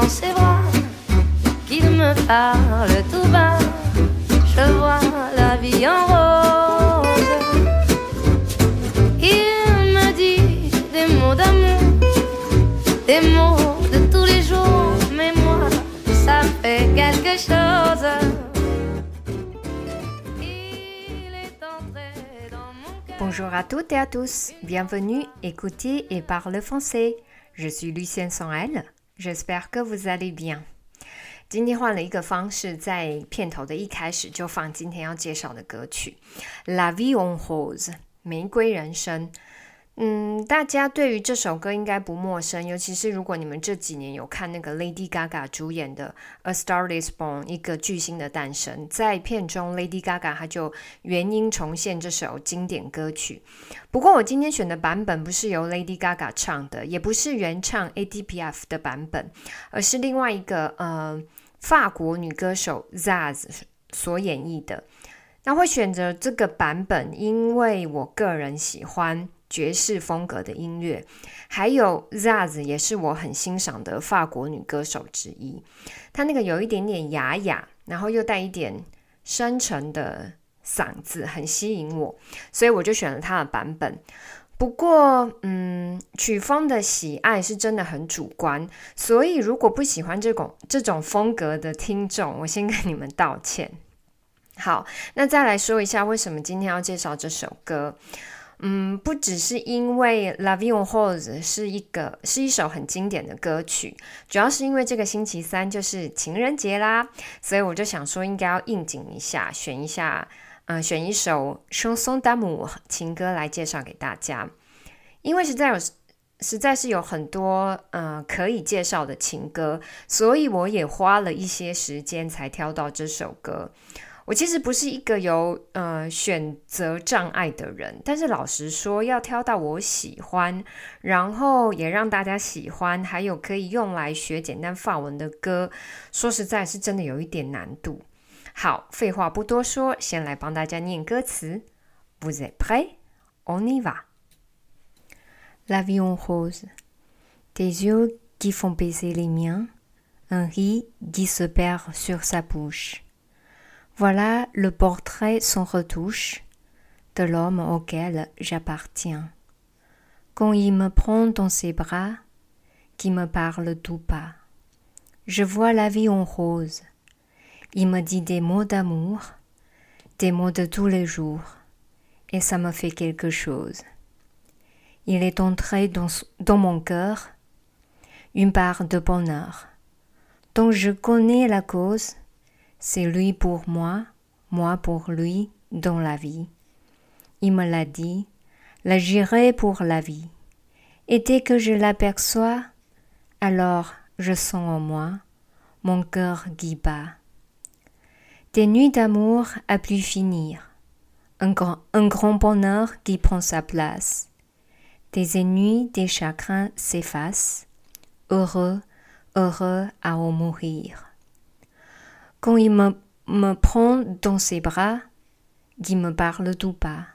dans ses bras, qu'il me parle tout bas. Je vois la vie en rose. Il me dit des mots d'amour, des mots de tous les jours, mais moi, ça fait quelque chose. Bonjour à toutes et à tous, bienvenue écouter et parler français. Je suis Lucienne elle, j'espère que vous allez bien. 今天换了一个方式，在片头的一开始就放今天要介绍的歌曲《La Vie en Rose》玫瑰人生。嗯，大家对于这首歌应该不陌生，尤其是如果你们这几年有看那个 Lady Gaga 主演的《A Star Is Born》一个巨星的诞生，在片中 Lady Gaga 她就原音重现这首经典歌曲。不过我今天选的版本不是由 Lady Gaga 唱的，也不是原唱 ATPF 的版本，而是另外一个呃法国女歌手 Zaz 所演绎的。那会选择这个版本，因为我个人喜欢。爵士风格的音乐，还有 Zaz 也是我很欣赏的法国女歌手之一。她那个有一点点哑哑，然后又带一点深沉的嗓子，很吸引我，所以我就选了她的版本。不过，嗯，曲风的喜爱是真的很主观，所以如果不喜欢这种这种风格的听众，我先跟你们道歉。好，那再来说一下为什么今天要介绍这首歌。嗯，不只是因为《La Vie en Rose》是一个是一首很经典的歌曲，主要是因为这个星期三就是情人节啦，所以我就想说应该要应景一下，选一下，呃，选一首《Chanson d'amour》情歌来介绍给大家。因为实在有实在是有很多呃可以介绍的情歌，所以我也花了一些时间才挑到这首歌。我其实不是一个有呃选择障碍的人，但是老实说，要挑到我喜欢，然后也让大家喜欢，还有可以用来学简单法文的歌，说实在是真的有一点难度。好，废话不多说，先来帮大家念歌词。Vous êtes prêts? On y va. La vie en rose, des yeux qui font baiser les miens, un riz qui se perd sur sa bouche. Voilà le portrait sans retouche de l'homme auquel j'appartiens. Quand il me prend dans ses bras, qui me parle tout bas, je vois la vie en rose. Il me dit des mots d'amour, des mots de tous les jours, et ça me fait quelque chose. Il est entré dans, dans mon cœur une part de bonheur, dont je connais la cause, c'est lui pour moi, moi pour lui dans la vie. Il me l'a dit, la pour la vie. Et dès que je l'aperçois, alors je sens en moi mon cœur qui bat. Des nuits d'amour à plus finir, un grand, un grand bonheur qui prend sa place. Des ennuis, des chagrins s'effacent, heureux, heureux à en mourir. Quand il me, prend dans ses bras, qui me parle tout bas,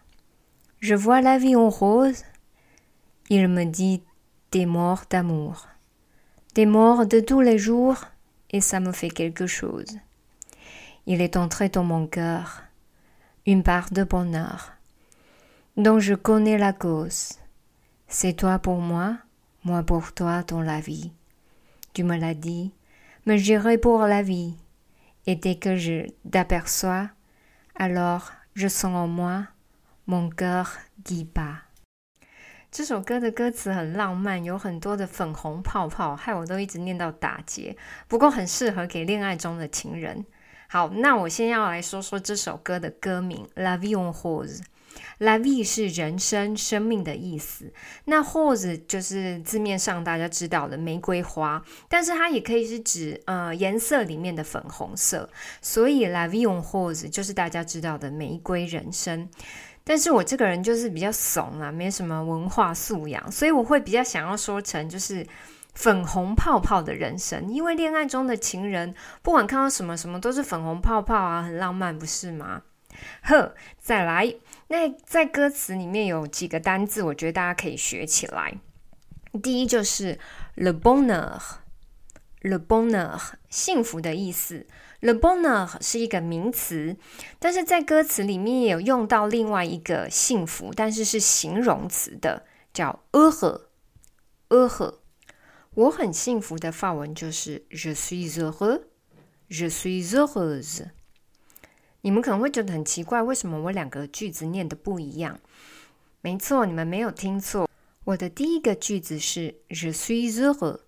je vois la vie en rose, il me dit des morts d'amour, des morts de tous les jours, et ça me fait quelque chose. Il est entré dans mon cœur une part de bonheur, dont je connais la cause. C'est toi pour moi, moi pour toi dans la vie. Tu me l'as dit, mais j'irai pour la vie. Et dès que je t'aperçois, alors je sens en moi mon cœur qui bat。这首歌的歌词很浪漫，有很多的粉红泡泡，害我都一直念到打结。不过很适合给恋爱中的情人。好，那我先要来说说这首歌的歌名《La Vie en Rose》。L a v i 是人生、生命的意思。那 h o s e 就是字面上大家知道的玫瑰花，但是它也可以是指呃颜色里面的粉红色。所以 La vie en h o s e 就是大家知道的玫瑰人生。但是我这个人就是比较怂啊，没什么文化素养，所以我会比较想要说成就是粉红泡泡的人生。因为恋爱中的情人，不管看到什么什么都是粉红泡泡啊，很浪漫，不是吗？呵，再来。那在歌词里面有几个单字，我觉得大家可以学起来。第一就是 le bonheur。le bonheur，幸福的意思。le bonheur 是一个名词，但是在歌词里面也有用到另外一个幸福，但是是形容词的，叫 a h e a h e。我很幸福的法文就是 je suis heure”，“je suis heureuse。你们可能会觉得很奇怪，为什么我两个句子念的不一样？没错，你们没有听错。我的第一个句子是 je suis h e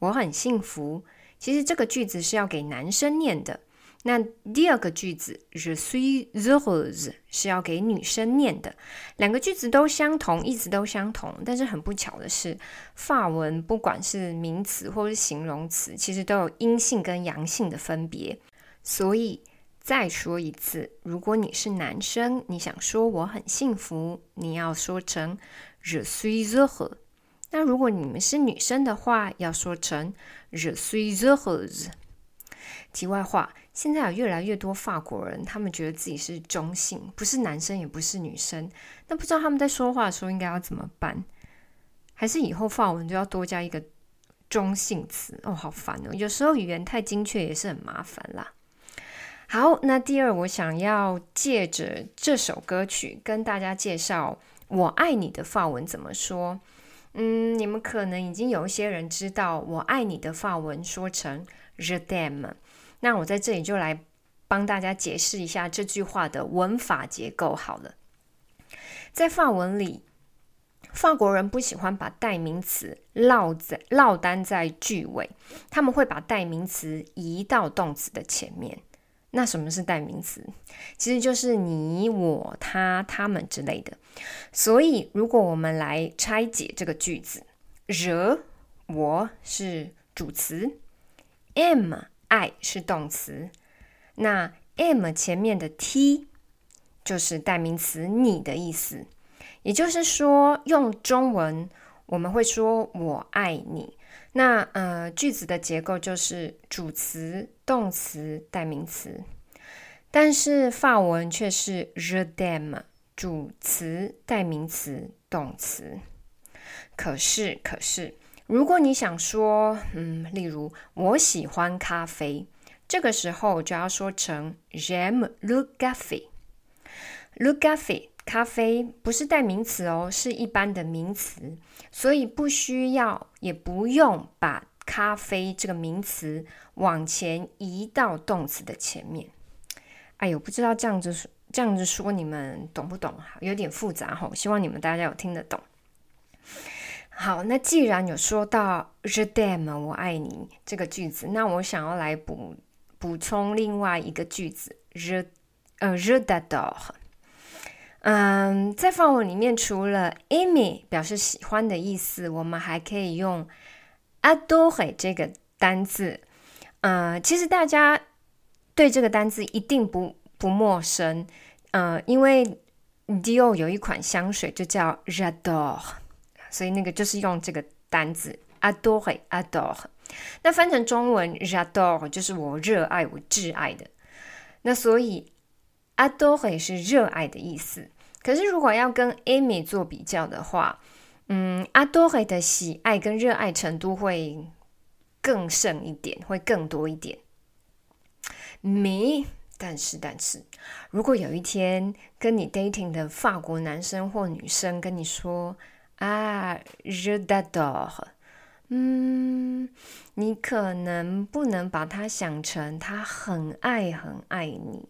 我很幸福。其实这个句子是要给男生念的。那第二个句子 je suis h e 是要给女生念的。两个句子都相同，意思都相同，但是很不巧的是，法文不管是名词或是形容词，其实都有阴性跟阳性的分别。所以再说一次，如果你是男生，你想说我很幸福，你要说成。Je suis heureux。那如果你们是女生的话，要说成 Je suis heureuse。题外话，现在有越来越多法国人，他们觉得自己是中性，不是男生也不是女生。那不知道他们在说话的时候应该要怎么办？还是以后法文就要多加一个中性词？哦，好烦哦！有时候语言太精确也是很麻烦啦。好，那第二，我想要借着这首歌曲跟大家介绍。我爱你的法文怎么说？嗯，你们可能已经有一些人知道，我爱你的法文说成 “je d a m。那我在这里就来帮大家解释一下这句话的文法结构好了。在法文里，法国人不喜欢把代名词落在落单在句尾，他们会把代名词移到动词的前面。那什么是代名词？其实就是你、我、他、他们之类的。所以，如果我们来拆解这个句子惹我是主词，m 爱是动词，那 m 前面的 t 就是代名词你的意思。也就是说，用中文我们会说我爱你。那呃，句子的结构就是主词、动词、代名词，但是法文却是 je t'aime，主词、代名词、动词。可是，可是，如果你想说，嗯，例如我喜欢咖啡，这个时候就要说成 j'aime le café，le café。咖啡不是代名词哦，是一般的名词，所以不需要也不用把咖啡这个名词往前移到动词的前面。哎呦，不知道这样子说这样子说你们懂不懂？有点复杂哈，希望你们大家有听得懂。好，那既然有说到 je t'aime 我爱你这个句子，那我想要来补补充另外一个句子 je 呃 je dog”。嗯，在法文里面，除了 aimer 表示喜欢的意思，我们还可以用 adore 这个单字。嗯，其实大家对这个单字一定不不陌生。嗯，因为 Dior 有一款香水就叫 J'adore，所以那个就是用这个单字 adore adore。那翻成中文 J'adore 就是我热爱，我挚爱的。那所以。adore 是热爱的意思，可是如果要跟 Amy 做比较的话，嗯，adore 的喜爱跟热爱程度会更胜一点，会更多一点。Me，但是但是，如果有一天跟你 dating 的法国男生或女生跟你说啊，je t'adore，嗯，你可能不能把它想成他很爱很爱你。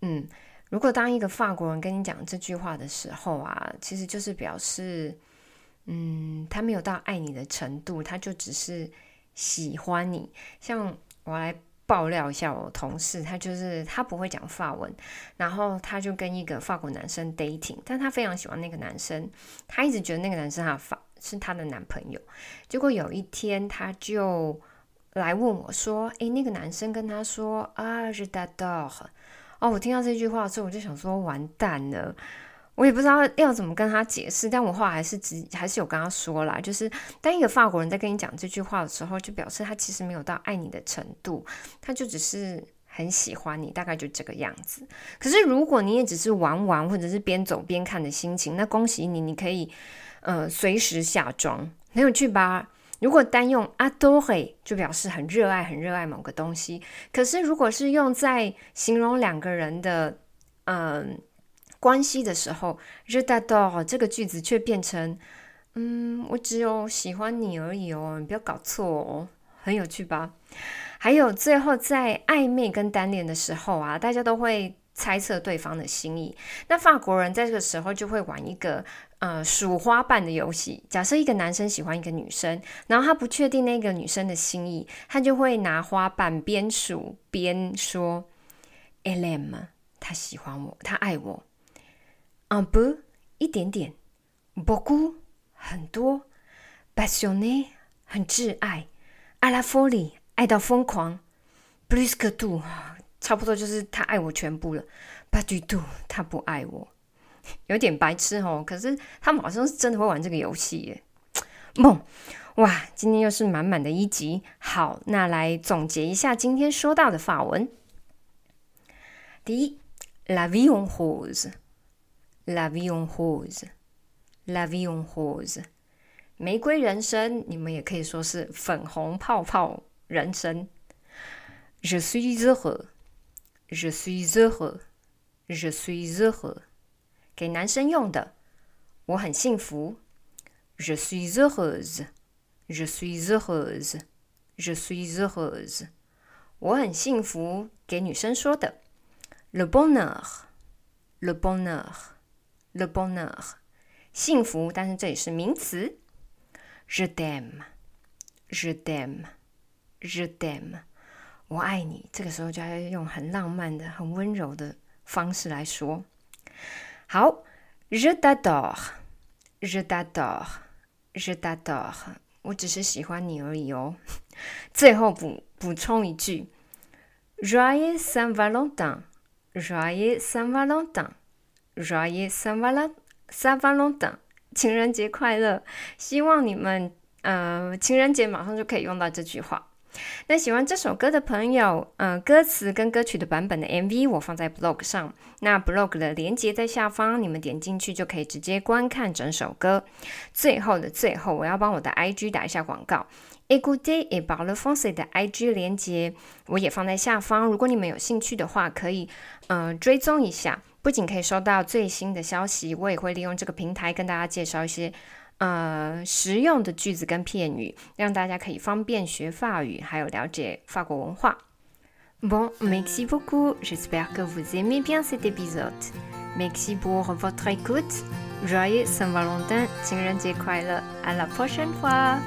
嗯，如果当一个法国人跟你讲这句话的时候啊，其实就是表示，嗯，他没有到爱你的程度，他就只是喜欢你。像我来爆料一下，我同事他就是他不会讲法文，然后他就跟一个法国男生 dating，但他非常喜欢那个男生，他一直觉得那个男生他法是他的男朋友。结果有一天他就来问我说：“诶，那个男生跟他说啊，是他的。”哦，我听到这句话之后，我就想说完蛋了，我也不知道要怎么跟他解释。但我话还是直还是有跟他说啦，就是当一个法国人在跟你讲这句话的时候，就表示他其实没有到爱你的程度，他就只是很喜欢你，大概就这个样子。可是如果你也只是玩玩或者是边走边看的心情，那恭喜你，你可以呃随时下妆，很有趣吧？如果单用 adore 就表示很热爱、很热爱某个东西。可是如果是用在形容两个人的嗯关系的时候，je t'adore 这个句子却变成嗯，我只有喜欢你而已哦，你不要搞错哦，很有趣吧？还有最后在暧昧跟单恋的时候啊，大家都会猜测对方的心意。那法国人在这个时候就会玩一个呃数花瓣的游戏。假设一个男生喜欢一个女生，然后他不确定那个女生的心意，他就会拿花瓣边数边说 e l e m 他喜欢我，他爱我。Un peu 一点点，beaucoup 很多，passionné 很挚爱，à la folie。爱到疯狂，plus que tout，差不多就是他爱我全部了。But du tout，他不爱我，有点白痴哦。可是他们好像是真的会玩这个游戏耶。梦，哇，今天又是满满的一集。好，那来总结一下今天说到的法文。第一，la vie en rose，la vie en rose，la vie en rose，玫瑰人生，你们也可以说是粉红泡泡。人生，je suis heureux，je suis heureux，je suis heureux，给男生用的，我很幸福，je suis heureuse，je suis heureuse，je suis heureuse，我很幸福，给女生说的，le bonheur，le bonheur，le bonheur，幸福，但是这里是名词，je t'aime，je t'aime。Je t'aime， 我爱你。这个时候就要用很浪漫的、很温柔的方式来说。好，Je t'adore，Je t'adore，Je t'adore。我只是喜欢你而已哦。最后补补充一句：Joyeux Saint Valentin，Joyeux Saint Valentin，Joyeux Saint Valentin，情人节快乐！希望你们呃，情人节马上就可以用到这句话。那喜欢这首歌的朋友，嗯，歌词跟歌曲的版本的 MV 我放在 blog 上，那 blog 的链接在下方，你们点进去就可以直接观看整首歌。最后的最后，我要帮我的 IG 打一下广告，Ecoute et parle français 的 IG 连接我也放在下方，如果你们有兴趣的话，可以嗯追踪一下，不仅可以收到最新的消息，我也会利用这个平台跟大家介绍一些。呃，实用的句子跟片语，让大家可以方便学法语，还有了解法国文化。Bon, merci beaucoup. J'espère que vous aimez bien cet épisode. Merci pour votre écoute. Joyeux Saint-Valentin, 情人节快乐！À la prochaine fois.